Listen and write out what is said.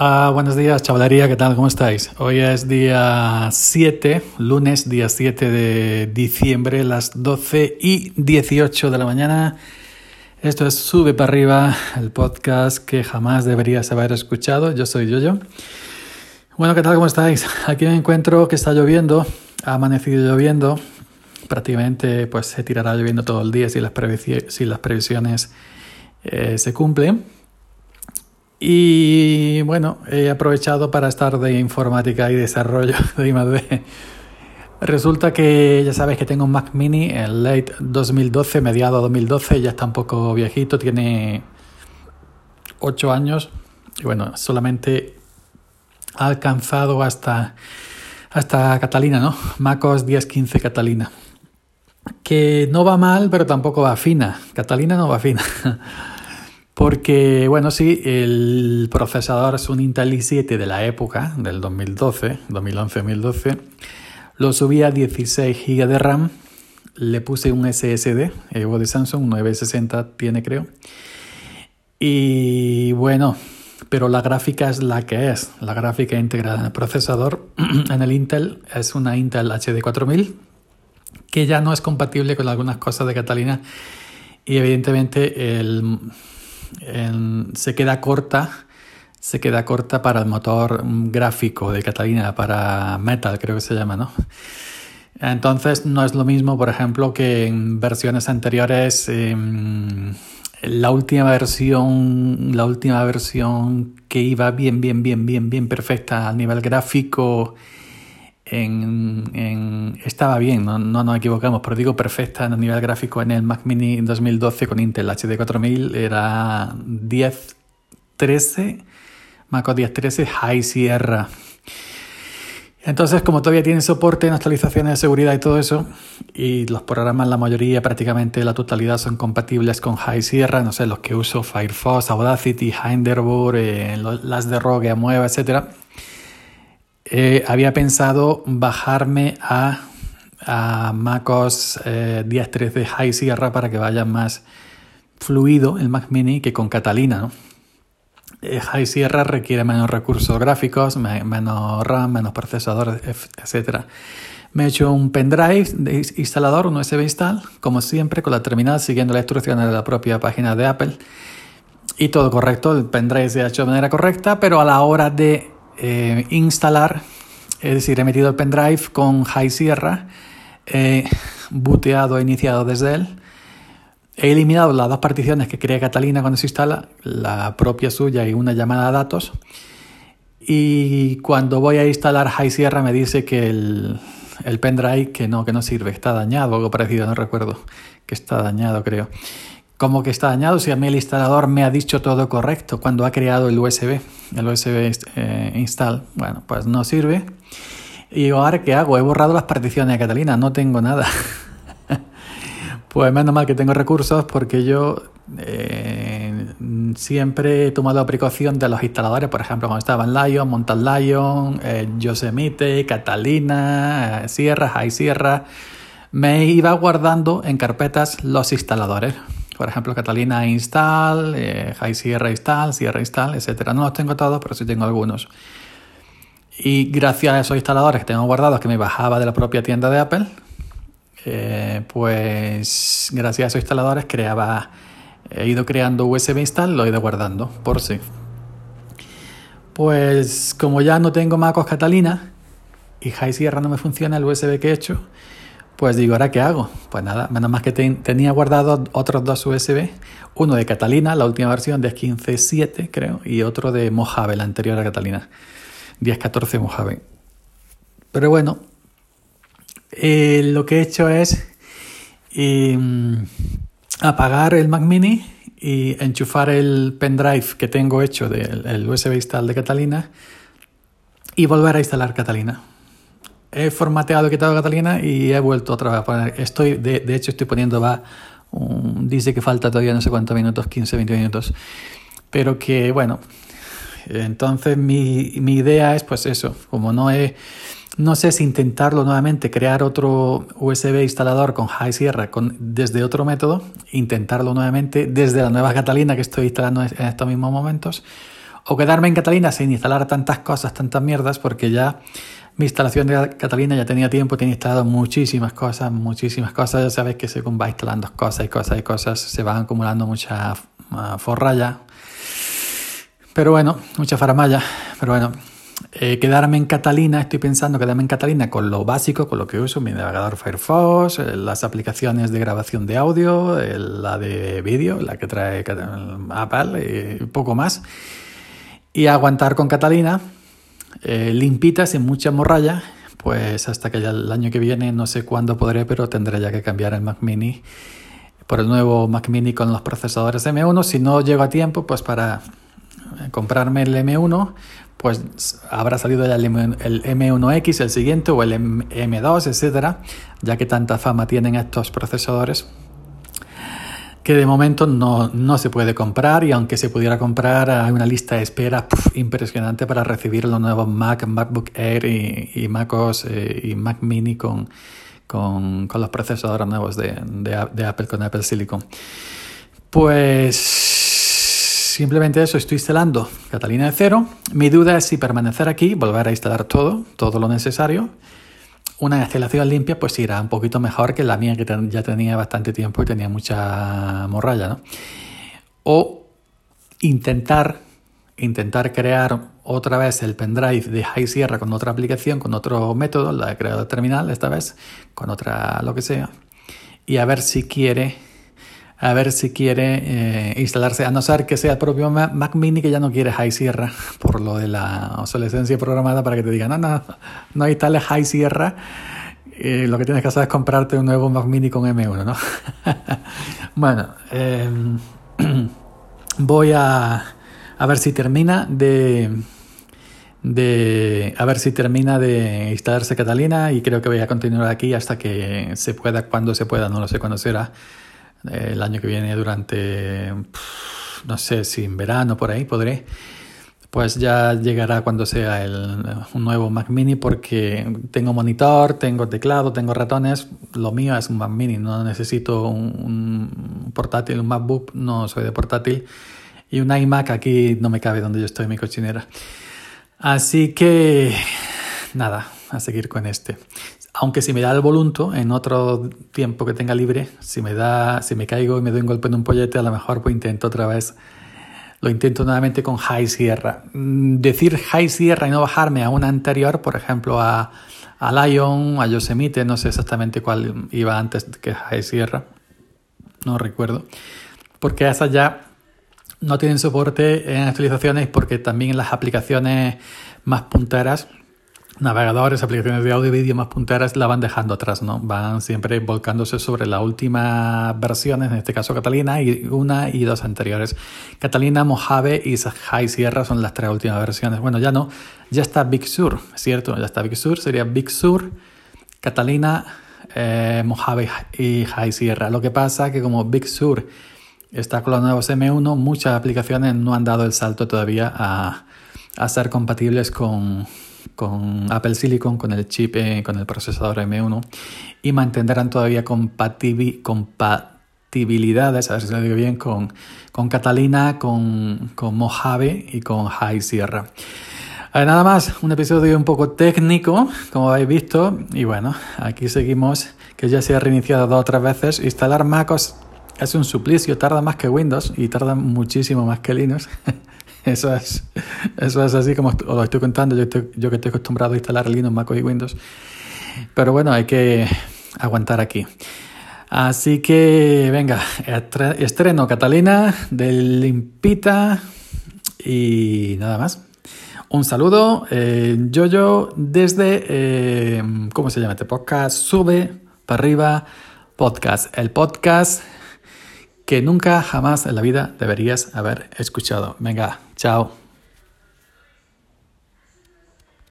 Ah, buenos días, chavalería, ¿qué tal? ¿Cómo estáis? Hoy es día 7, lunes, día 7 de diciembre, las 12 y 18 de la mañana. Esto es Sube para arriba, el podcast que jamás deberías haber escuchado. Yo soy Yoyo. Bueno, ¿qué tal? ¿Cómo estáis? Aquí me encuentro que está lloviendo, ha amanecido lloviendo. Prácticamente pues se tirará lloviendo todo el día si las, si las previsiones eh, se cumplen. Y bueno, he aprovechado para estar de informática y desarrollo de I+D. Resulta que ya sabes que tengo un Mac Mini, el late 2012, mediado 2012, ya está un poco viejito, tiene 8 años y bueno, solamente ha alcanzado hasta, hasta Catalina, ¿no? MacOS 10.15 Catalina. Que no va mal, pero tampoco va fina. Catalina no va fina. Porque, bueno, sí, el procesador es un Intel i7 de la época, del 2012, 2011-2012. Lo subí a 16 GB de RAM. Le puse un SSD, Evo de Samsung, 960 tiene creo. Y bueno, pero la gráfica es la que es. La gráfica integrada en el procesador en el Intel es una Intel HD 4000 que ya no es compatible con algunas cosas de Catalina y evidentemente el se queda corta se queda corta para el motor gráfico de Catalina, para Metal creo que se llama, ¿no? Entonces no es lo mismo, por ejemplo, que en versiones anteriores, em, la última versión, la última versión que iba bien, bien, bien, bien, bien perfecta a nivel gráfico, en, estaba bien, no, no, nos equivocamos, pero digo perfecta a nivel gráfico en el Mac Mini 2012 con Intel HD 4000 era 1013, Mac OS 1013 High Sierra. Entonces, como todavía tiene soporte en actualizaciones de seguridad y todo eso, y los programas, la mayoría, prácticamente la totalidad son compatibles con High Sierra, no sé, los que uso, Firefox, Audacity, Hinderburg, eh, las de Rogue, Amueva, etcétera eh, había pensado bajarme a, MacOS eh, 10.13 High Sierra para que vaya más fluido el Mac Mini que con Catalina. ¿no? Eh, High Sierra requiere menos recursos gráficos, menos RAM, menos procesador, etc. Me he hecho un pendrive de instalador, un USB install, como siempre, con la terminal siguiendo las instrucciones de la propia página de Apple. Y todo correcto, el pendrive se ha hecho de manera correcta, pero a la hora de eh, instalar, es decir, he metido el pendrive con High Sierra, he booteado e iniciado desde él, he eliminado las dos particiones que crea Catalina cuando se instala, la propia suya y una llamada a datos, y cuando voy a instalar High Sierra me dice que el, pendrive que no, que no sirve, está dañado, algo parecido, no recuerdo, que está dañado creo como que está dañado si a mí el instalador me ha dicho todo correcto cuando ha creado el USB, el USB eh, install. Bueno, pues no sirve. Y ahora qué hago? He borrado las particiones de Catalina, no tengo nada. pues menos mal que tengo recursos porque yo eh, siempre he tomado precaución de los instaladores, por ejemplo, cuando estaba en Lion, Montal Lion, eh, Yosemite, Catalina, eh, Sierra, High Sierra, me iba guardando en carpetas los instaladores por ejemplo, Catalina Install, eh, High Sierra Install, Sierra Install, etc. No los tengo todos, pero sí tengo algunos. Y gracias a esos instaladores que tengo guardados que me bajaba de la propia tienda de Apple, eh, pues gracias a esos instaladores creaba, he ido creando USB install, lo he ido guardando por sí. Pues como ya no tengo MacOS Catalina y High Sierra no me funciona el USB que he hecho, pues digo, ¿ahora qué hago? Pues nada, menos más que tenía guardado otros dos USB, uno de Catalina, la última versión de 15.7 creo, y otro de Mojave, la anterior a Catalina, 10.14 Mojave. Pero bueno, eh, lo que he hecho es em, apagar el Mac Mini y enchufar el pendrive que tengo hecho del USB install de Catalina y volver a instalar Catalina he formateado, he quitado Catalina y he vuelto otra vez a poner. Estoy, de, hecho, estoy poniendo va. dice que falta todavía no sé cuántos minutos, 15, 20 minutos. Pero que, bueno, entonces mi, mi idea es pues eso, como no he, no sé si intentarlo nuevamente, crear otro USB instalador con High Sierra con, desde otro método, intentarlo nuevamente desde la nueva Catalina que estoy instalando en estos mismos momentos, o quedarme en Catalina sin instalar tantas cosas, tantas mierdas, porque ya mi instalación de Catalina ya tenía tiempo, tenía instalado muchísimas cosas, muchísimas cosas. Ya sabes que según va instalando cosas y cosas y cosas, se van acumulando mucha forralla. Pero bueno, mucha faramaya. Pero bueno, eh, quedarme en Catalina, estoy pensando quedarme en Catalina con lo básico, con lo que uso, mi navegador Firefox, eh, las aplicaciones de grabación de audio, la de vídeo, la que trae Apple y poco más. Y aguantar con Catalina eh, limpita, sin mucha morralla, pues hasta que ya el año que viene, no sé cuándo podré, pero tendré ya que cambiar el Mac Mini por el nuevo Mac Mini con los procesadores M1. Si no llego a tiempo, pues para eh, comprarme el M1, pues habrá salido ya el, M1X, el siguiente, o el M2, etcétera, ya que tanta fama tienen estos procesadores que de momento no, no, se puede comprar y aunque se pudiera comprar hay una lista de espera impresionante para recibir los nuevos Mac, MacBook Air y, MacOS eh, y Mac Mini con, con, con los procesadores nuevos de, de, de, Apple con Apple Silicon. Pues simplemente eso, estoy instalando Catalina de cero. Mi duda es si permanecer aquí, volver a instalar todo, todo lo necesario una instalación limpia pues irá un poquito mejor que la mía que ya tenía bastante tiempo y tenía mucha morralla, ¿no? O intentar, intentar crear otra vez el pendrive de High Sierra con otra aplicación, con otro método, la de creador terminal esta vez, con otra lo que sea, y a ver si quiere a ver si quiere eh, instalarse, a no ser que sea el propio Mac Mini que ya no quiere High Sierra por lo de la obsolescencia programada para que te digan, no, no, no instales High Sierra. Eh, lo que tienes que hacer es comprarte un nuevo Mac Mini con M1, ¿no? bueno, em, voy a, a ver si termina de, de a ver si termina de instalarse Catalina y creo que voy a continuar aquí hasta que se pueda, cuando se pueda, no lo sé cuándo será el año que viene durante, no sé si en verano por ahí podré, pues ya llegará cuando sea el, un nuevo Mac mini porque tengo monitor, tengo teclado, tengo ratones, lo mío es un Mac mini, no necesito un, portátil, un MacBook, no soy de portátil. Y un iMac aquí no me cabe donde yo estoy mi cochinera. Así que nada, a seguir con este aunque si me da el volunto en otro tiempo que tenga libre, si me da, si me caigo y me doy un golpe en un pollete, a lo mejor pues intento otra vez, lo intento nuevamente con High Sierra. Mm, decir High Sierra y no bajarme a una anterior, por ejemplo a, a Lion, a Yosemite, no sé exactamente cuál iba antes que High Sierra, no recuerdo, porque esas ya no tienen soporte en actualizaciones porque también en las aplicaciones más punteras navegadores, aplicaciones de audio y vídeo más punteras la van dejando atrás, ¿no? Van siempre volcándose sobre la última versiones, en este caso Catalina, y una y dos anteriores. Catalina, Mojave y High Sierra son las tres últimas versiones. Bueno, ya no, ya está Big Sur, ¿cierto? Ya está Big Sur, sería Big Sur, Catalina, eh, Mojave y High Sierra. Lo que pasa que como Big Sur está con los nuevos M1, muchas aplicaciones no han dado el salto todavía a, a ser compatibles con con Apple Silicon, con el chip, eh, con el procesador M1 y mantendrán todavía compatibilidades, a ver si lo digo bien, con, con Catalina, con, con Mojave y con High Sierra. nada más, un episodio un poco técnico, como habéis visto, y bueno, aquí seguimos, que ya se ha reiniciado dos o tres veces. Instalar MacOS es un suplicio, tarda más que Windows y tarda muchísimo más que Linux. Eso es, eso es así como os lo estoy contando. Yo, yo que estoy acostumbrado a instalar Linux, Mac y Windows. Pero bueno, hay que aguantar aquí. Así que venga, estreno Catalina del Limpita y nada más. Un saludo, eh, yo yo desde, eh, ¿cómo se llama este podcast? Sube para arriba podcast, el podcast que nunca jamás en la vida deberías haber escuchado. Venga, chao.